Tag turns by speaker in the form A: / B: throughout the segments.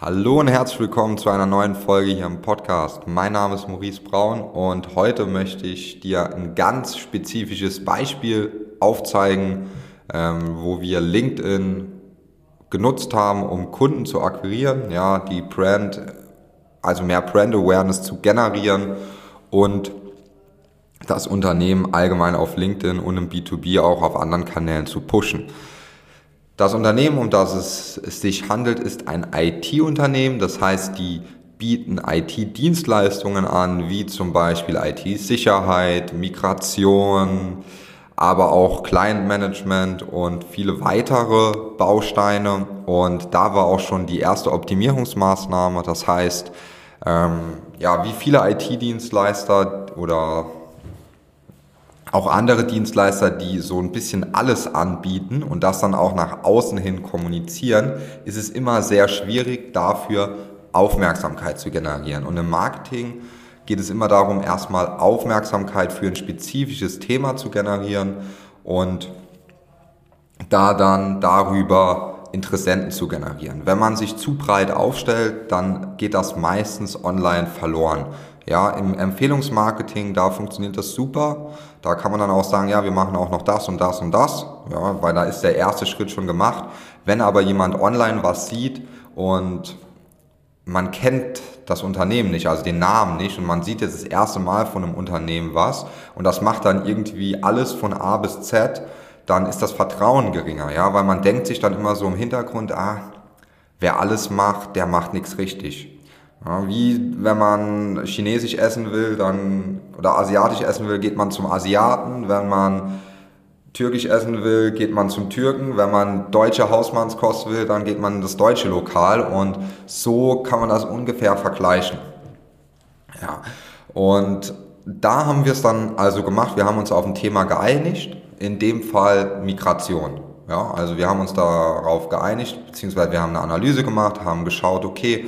A: Hallo und herzlich willkommen zu einer neuen Folge hier im Podcast. Mein Name ist Maurice Braun und heute möchte ich dir ein ganz spezifisches Beispiel aufzeigen, ähm, wo wir LinkedIn genutzt haben, um Kunden zu akquirieren, ja, die Brand, also mehr Brand Awareness zu generieren und das Unternehmen allgemein auf LinkedIn und im B2B auch auf anderen Kanälen zu pushen. Das Unternehmen, um das es, es sich handelt, ist ein IT-Unternehmen. Das heißt, die bieten IT-Dienstleistungen an, wie zum Beispiel IT-Sicherheit, Migration, aber auch Client-Management und viele weitere Bausteine. Und da war auch schon die erste Optimierungsmaßnahme. Das heißt, ähm, ja, wie viele IT-Dienstleister oder auch andere Dienstleister, die so ein bisschen alles anbieten und das dann auch nach außen hin kommunizieren, ist es immer sehr schwierig, dafür Aufmerksamkeit zu generieren. Und im Marketing geht es immer darum, erstmal Aufmerksamkeit für ein spezifisches Thema zu generieren und da dann darüber Interessenten zu generieren. Wenn man sich zu breit aufstellt, dann geht das meistens online verloren. Ja, im Empfehlungsmarketing, da funktioniert das super. Da kann man dann auch sagen, ja, wir machen auch noch das und das und das, ja, weil da ist der erste Schritt schon gemacht. Wenn aber jemand online was sieht und man kennt das Unternehmen nicht, also den Namen nicht und man sieht jetzt das erste Mal von einem Unternehmen was und das macht dann irgendwie alles von A bis Z, dann ist das Vertrauen geringer, ja, weil man denkt sich dann immer so im Hintergrund, ah, wer alles macht, der macht nichts richtig. Ja, wie wenn man chinesisch essen will, dann oder asiatisch essen will, geht man zum Asiaten. Wenn man türkisch essen will, geht man zum Türken. Wenn man deutsche Hausmannskost will, dann geht man in das deutsche Lokal. Und so kann man das ungefähr vergleichen. Ja. Und da haben wir es dann also gemacht. Wir haben uns auf ein Thema geeinigt. In dem Fall Migration. Ja, also wir haben uns darauf geeinigt, beziehungsweise wir haben eine Analyse gemacht, haben geschaut, okay,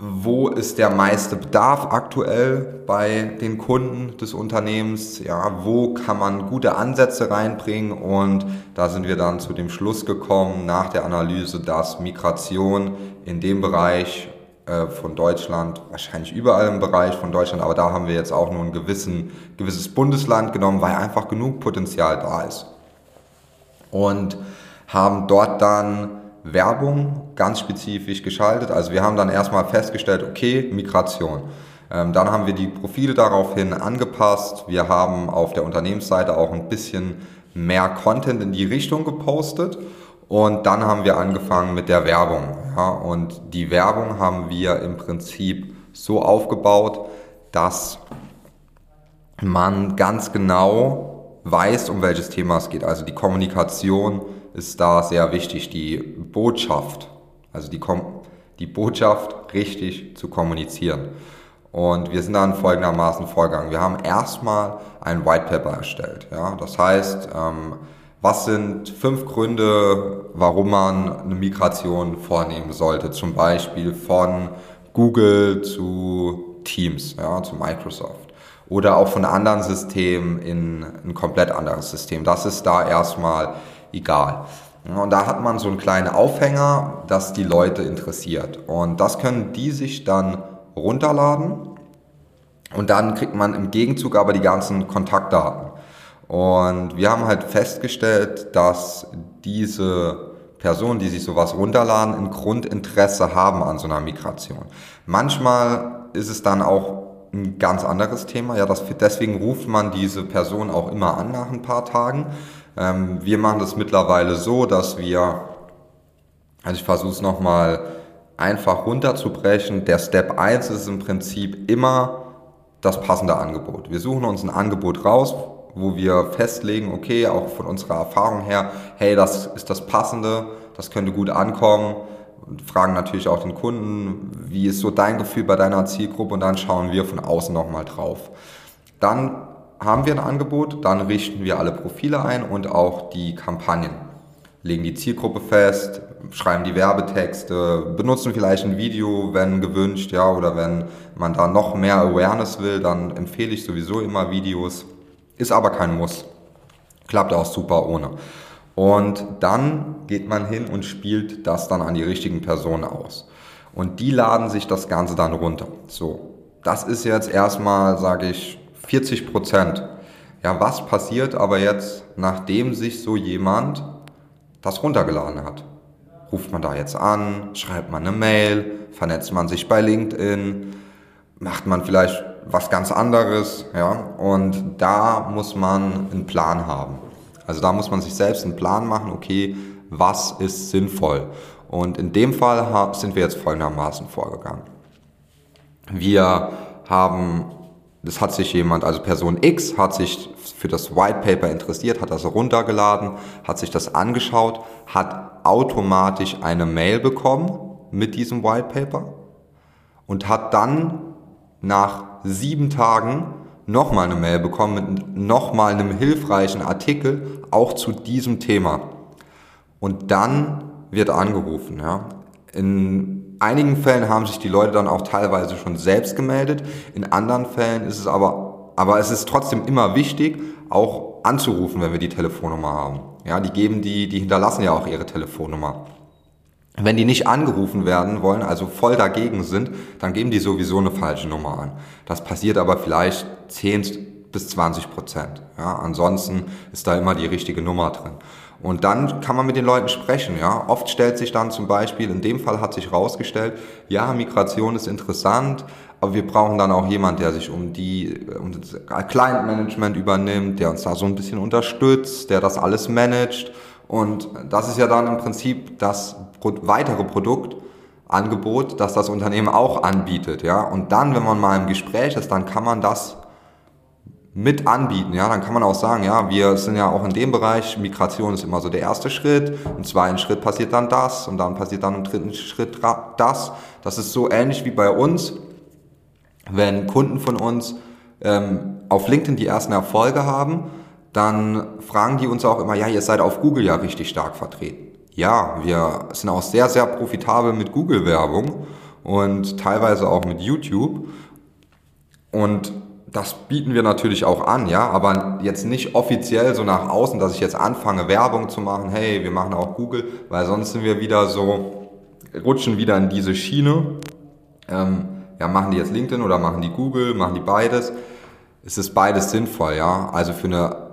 A: wo ist der meiste Bedarf aktuell bei den Kunden des Unternehmens, ja, wo kann man gute Ansätze reinbringen und da sind wir dann zu dem Schluss gekommen nach der Analyse, dass Migration in dem Bereich äh, von Deutschland, wahrscheinlich überall im Bereich von Deutschland, aber da haben wir jetzt auch nur ein gewissen, gewisses Bundesland genommen, weil einfach genug Potenzial da ist. Und haben dort dann Werbung ganz spezifisch geschaltet. Also wir haben dann erstmal festgestellt, okay, Migration. Ähm, dann haben wir die Profile daraufhin angepasst. Wir haben auf der Unternehmensseite auch ein bisschen mehr Content in die Richtung gepostet. Und dann haben wir angefangen mit der Werbung. Ja, und die Werbung haben wir im Prinzip so aufgebaut, dass man ganz genau weiß, um welches Thema es geht. Also die Kommunikation ist da sehr wichtig, die Botschaft, also die, die Botschaft richtig zu kommunizieren. Und wir sind dann folgendermaßen vorgegangen. Wir haben erstmal ein White Paper erstellt. Ja? Das heißt, ähm, was sind fünf Gründe, warum man eine Migration vornehmen sollte? Zum Beispiel von Google zu Teams, ja, zu Microsoft. Oder auch von anderen Systemen in ein komplett anderes System. Das ist da erstmal egal. Und da hat man so einen kleinen Aufhänger, das die Leute interessiert. Und das können die sich dann runterladen und dann kriegt man im Gegenzug aber die ganzen Kontaktdaten. Und wir haben halt festgestellt, dass diese Personen, die sich sowas runterladen, ein Grundinteresse haben an so einer Migration. Manchmal ist es dann auch ein ganz anderes Thema. Ja, das, deswegen ruft man diese Person auch immer an nach ein paar Tagen. Ähm, wir machen das mittlerweile so, dass wir, also ich versuche es nochmal einfach runterzubrechen. Der Step 1 ist im Prinzip immer das passende Angebot. Wir suchen uns ein Angebot raus, wo wir festlegen, okay, auch von unserer Erfahrung her, hey, das ist das Passende, das könnte gut ankommen. Und fragen natürlich auch den Kunden, wie ist so dein Gefühl bei deiner Zielgruppe und dann schauen wir von außen nochmal drauf. Dann haben wir ein Angebot, dann richten wir alle Profile ein und auch die Kampagnen. Legen die Zielgruppe fest, schreiben die Werbetexte, benutzen vielleicht ein Video, wenn gewünscht, ja, oder wenn man da noch mehr Awareness will, dann empfehle ich sowieso immer Videos. Ist aber kein Muss. Klappt auch super ohne. Und dann geht man hin und spielt das dann an die richtigen Personen aus. Und die laden sich das Ganze dann runter. So, das ist jetzt erstmal, sage ich, 40 Prozent. Ja, was passiert aber jetzt, nachdem sich so jemand das runtergeladen hat? Ruft man da jetzt an, schreibt man eine Mail, vernetzt man sich bei LinkedIn, macht man vielleicht was ganz anderes, ja, und da muss man einen Plan haben. Also da muss man sich selbst einen Plan machen, okay, was ist sinnvoll? Und in dem Fall sind wir jetzt folgendermaßen vorgegangen. Wir haben, das hat sich jemand, also Person X hat sich für das White Paper interessiert, hat das runtergeladen, hat sich das angeschaut, hat automatisch eine Mail bekommen mit diesem White Paper und hat dann nach sieben Tagen nochmal eine Mail bekommen mit nochmal einem hilfreichen Artikel auch zu diesem Thema. Und dann wird angerufen. Ja. In einigen Fällen haben sich die Leute dann auch teilweise schon selbst gemeldet. In anderen Fällen ist es aber, aber es ist trotzdem immer wichtig, auch anzurufen, wenn wir die Telefonnummer haben. Ja, die geben die, die hinterlassen ja auch ihre Telefonnummer. Wenn die nicht angerufen werden wollen, also voll dagegen sind, dann geben die sowieso eine falsche Nummer an. Das passiert aber vielleicht 10 bis 20 Prozent. Ja, ansonsten ist da immer die richtige Nummer drin. Und dann kann man mit den Leuten sprechen. Ja, oft stellt sich dann zum Beispiel, in dem Fall hat sich herausgestellt, ja, Migration ist interessant, aber wir brauchen dann auch jemand, der sich um die um das Client Management übernimmt, der uns da so ein bisschen unterstützt, der das alles managt. Und das ist ja dann im Prinzip das weitere Produktangebot, das das Unternehmen auch anbietet, ja. Und dann, wenn man mal im Gespräch ist, dann kann man das mit anbieten, ja, dann kann man auch sagen, ja, wir sind ja auch in dem Bereich, Migration ist immer so der erste Schritt, im zweiten Schritt passiert dann das und dann passiert dann im dritten Schritt das. Das ist so ähnlich wie bei uns, wenn Kunden von uns ähm, auf LinkedIn die ersten Erfolge haben, dann fragen die uns auch immer, ja, ihr seid auf Google ja richtig stark vertreten ja, wir sind auch sehr, sehr profitabel mit Google-Werbung und teilweise auch mit YouTube. Und das bieten wir natürlich auch an, ja, aber jetzt nicht offiziell so nach außen, dass ich jetzt anfange, Werbung zu machen, hey, wir machen auch Google, weil sonst sind wir wieder so, rutschen wieder in diese Schiene. Ähm, ja, machen die jetzt LinkedIn oder machen die Google, machen die beides? Es ist beides sinnvoll, ja. Also für eine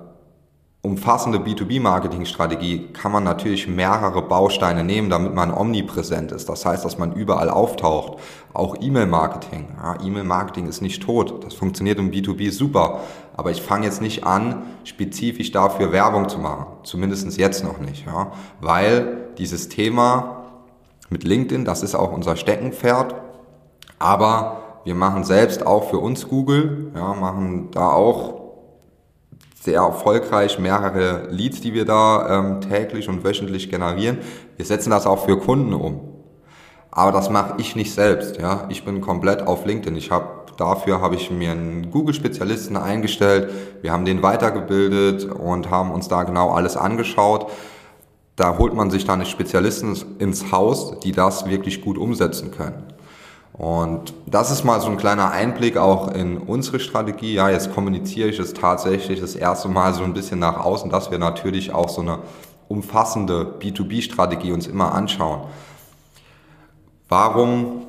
A: umfassende B2B-Marketing-Strategie kann man natürlich mehrere Bausteine nehmen, damit man omnipräsent ist. Das heißt, dass man überall auftaucht. Auch E-Mail-Marketing. Ja, E-Mail-Marketing ist nicht tot. Das funktioniert im B2B super. Aber ich fange jetzt nicht an, spezifisch dafür Werbung zu machen. Zumindest jetzt noch nicht. Ja, weil dieses Thema mit LinkedIn, das ist auch unser Steckenpferd. Aber wir machen selbst auch für uns Google, ja, machen da auch sehr erfolgreich mehrere Leads, die wir da ähm, täglich und wöchentlich generieren. Wir setzen das auch für Kunden um. Aber das mache ich nicht selbst. Ja, ich bin komplett auf LinkedIn. Ich habe dafür habe ich mir einen Google-Spezialisten eingestellt. Wir haben den weitergebildet und haben uns da genau alles angeschaut. Da holt man sich dann Spezialisten ins Haus, die das wirklich gut umsetzen können. Und das ist mal so ein kleiner Einblick auch in unsere Strategie. Ja, jetzt kommuniziere ich es tatsächlich das erste Mal so ein bisschen nach außen, dass wir natürlich auch so eine umfassende B2B-Strategie uns immer anschauen. Warum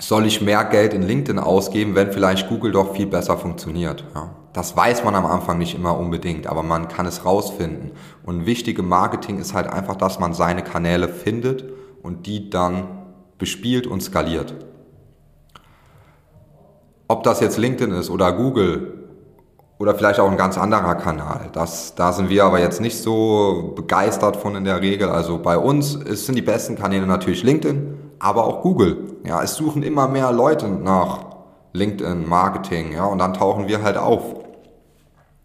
A: soll ich mehr Geld in LinkedIn ausgeben, wenn vielleicht Google doch viel besser funktioniert? Ja, das weiß man am Anfang nicht immer unbedingt, aber man kann es rausfinden. Und wichtige Marketing ist halt einfach, dass man seine Kanäle findet und die dann bespielt und skaliert. Ob das jetzt LinkedIn ist oder Google oder vielleicht auch ein ganz anderer Kanal. Das, da sind wir aber jetzt nicht so begeistert von in der Regel. Also bei uns ist, sind die besten Kanäle natürlich LinkedIn, aber auch Google. Ja, es suchen immer mehr Leute nach LinkedIn Marketing, ja, und dann tauchen wir halt auf.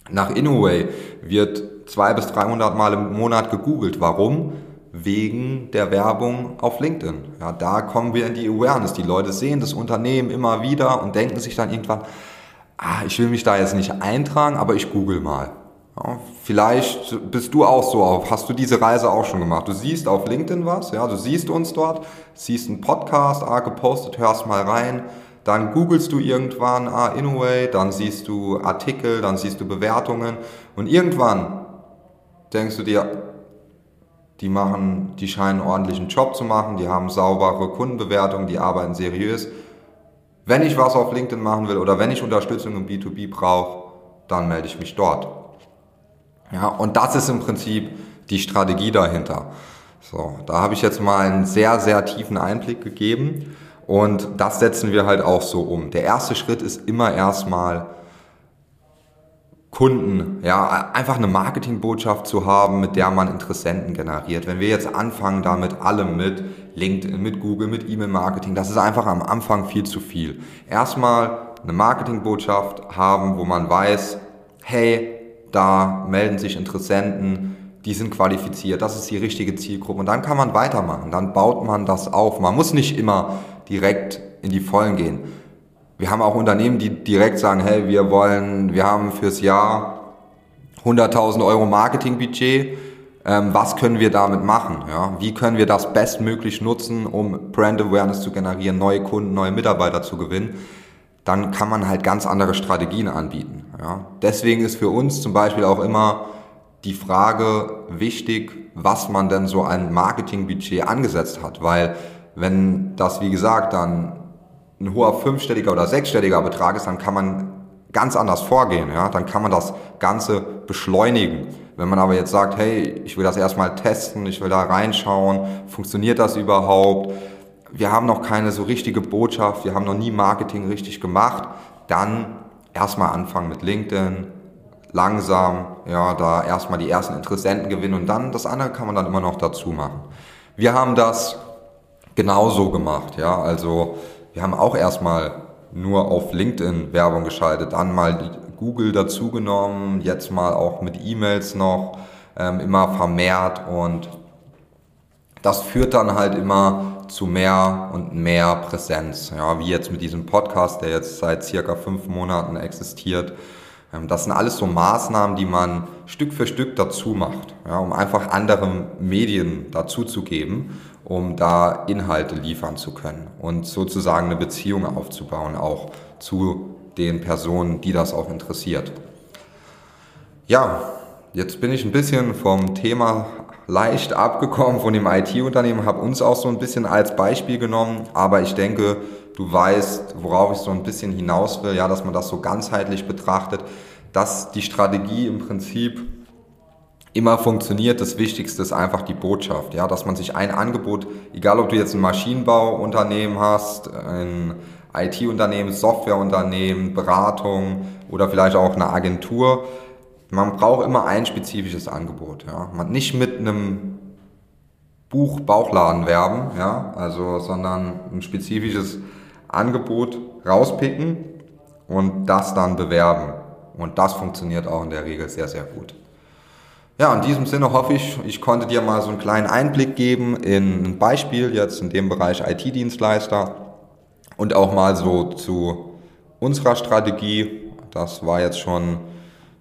A: Nach Inoway wird zwei bis 300 Mal im Monat gegoogelt. Warum? Wegen der Werbung auf LinkedIn. Ja, da kommen wir in die Awareness. Die Leute sehen das Unternehmen immer wieder und denken sich dann irgendwann, ah, ich will mich da jetzt nicht eintragen, aber ich google mal. Ja, vielleicht bist du auch so auf, hast du diese Reise auch schon gemacht. Du siehst auf LinkedIn was, ja, du siehst uns dort, siehst einen Podcast, ah, gepostet, hörst mal rein, dann googelst du irgendwann, ah, Inoway, dann siehst du Artikel, dann siehst du Bewertungen und irgendwann denkst du dir, die machen, die scheinen einen ordentlichen Job zu machen, die haben saubere Kundenbewertungen, die arbeiten seriös. Wenn ich was auf LinkedIn machen will oder wenn ich Unterstützung im B2B brauche, dann melde ich mich dort. Ja, und das ist im Prinzip die Strategie dahinter. So, da habe ich jetzt mal einen sehr, sehr tiefen Einblick gegeben und das setzen wir halt auch so um. Der erste Schritt ist immer erstmal Kunden, ja, einfach eine Marketingbotschaft zu haben, mit der man Interessenten generiert. Wenn wir jetzt anfangen damit allem mit LinkedIn, mit Google, mit E-Mail-Marketing, das ist einfach am Anfang viel zu viel. Erstmal eine Marketingbotschaft haben, wo man weiß, hey, da melden sich Interessenten, die sind qualifiziert, das ist die richtige Zielgruppe und dann kann man weitermachen, dann baut man das auf. Man muss nicht immer direkt in die Vollen gehen. Wir haben auch Unternehmen, die direkt sagen, hey, wir wollen, wir haben fürs Jahr 100.000 Euro Marketingbudget. Ähm, was können wir damit machen? Ja? Wie können wir das bestmöglich nutzen, um Brand Awareness zu generieren, neue Kunden, neue Mitarbeiter zu gewinnen? Dann kann man halt ganz andere Strategien anbieten. Ja? Deswegen ist für uns zum Beispiel auch immer die Frage wichtig, was man denn so ein Marketingbudget angesetzt hat, weil wenn das, wie gesagt, dann ein hoher fünfstelliger oder sechsstelliger Betrag ist, dann kann man ganz anders vorgehen. Ja? Dann kann man das Ganze beschleunigen. Wenn man aber jetzt sagt, hey, ich will das erstmal testen, ich will da reinschauen, funktioniert das überhaupt? Wir haben noch keine so richtige Botschaft, wir haben noch nie Marketing richtig gemacht, dann erstmal anfangen mit LinkedIn, langsam, ja, da erstmal die ersten Interessenten gewinnen und dann das andere kann man dann immer noch dazu machen. Wir haben das genauso gemacht, ja, also wir haben auch erstmal nur auf LinkedIn Werbung geschaltet, dann mal Google dazugenommen, jetzt mal auch mit E-Mails noch ähm, immer vermehrt und das führt dann halt immer zu mehr und mehr Präsenz. Ja, wie jetzt mit diesem Podcast, der jetzt seit circa fünf Monaten existiert. Ähm, das sind alles so Maßnahmen, die man Stück für Stück dazu macht, ja, um einfach andere Medien dazu zu geben um da Inhalte liefern zu können und sozusagen eine Beziehung aufzubauen, auch zu den Personen, die das auch interessiert. Ja, jetzt bin ich ein bisschen vom Thema leicht abgekommen von dem IT-Unternehmen, habe uns auch so ein bisschen als Beispiel genommen, aber ich denke, du weißt, worauf ich so ein bisschen hinaus will, ja, dass man das so ganzheitlich betrachtet, dass die Strategie im Prinzip immer funktioniert. Das Wichtigste ist einfach die Botschaft, ja, dass man sich ein Angebot, egal ob du jetzt ein Maschinenbauunternehmen hast, ein IT-Unternehmen, Softwareunternehmen, Beratung oder vielleicht auch eine Agentur, man braucht immer ein spezifisches Angebot, ja. Man nicht mit einem Buch Bauchladen werben, ja, also, sondern ein spezifisches Angebot rauspicken und das dann bewerben. Und das funktioniert auch in der Regel sehr, sehr gut. Ja, in diesem Sinne hoffe ich, ich konnte dir mal so einen kleinen Einblick geben in ein Beispiel jetzt in dem Bereich IT-Dienstleister und auch mal so zu unserer Strategie. Das war jetzt schon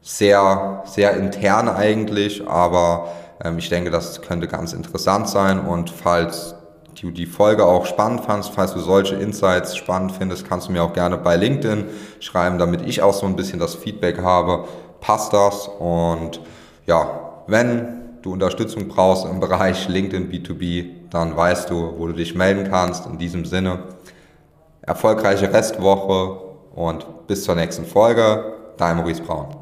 A: sehr, sehr intern eigentlich, aber ähm, ich denke, das könnte ganz interessant sein und falls du die Folge auch spannend fandst, falls du solche Insights spannend findest, kannst du mir auch gerne bei LinkedIn schreiben, damit ich auch so ein bisschen das Feedback habe. Passt das? Und ja, wenn du Unterstützung brauchst im Bereich LinkedIn B2B, dann weißt du, wo du dich melden kannst. In diesem Sinne, erfolgreiche Restwoche und bis zur nächsten Folge. Dein Maurice Braun.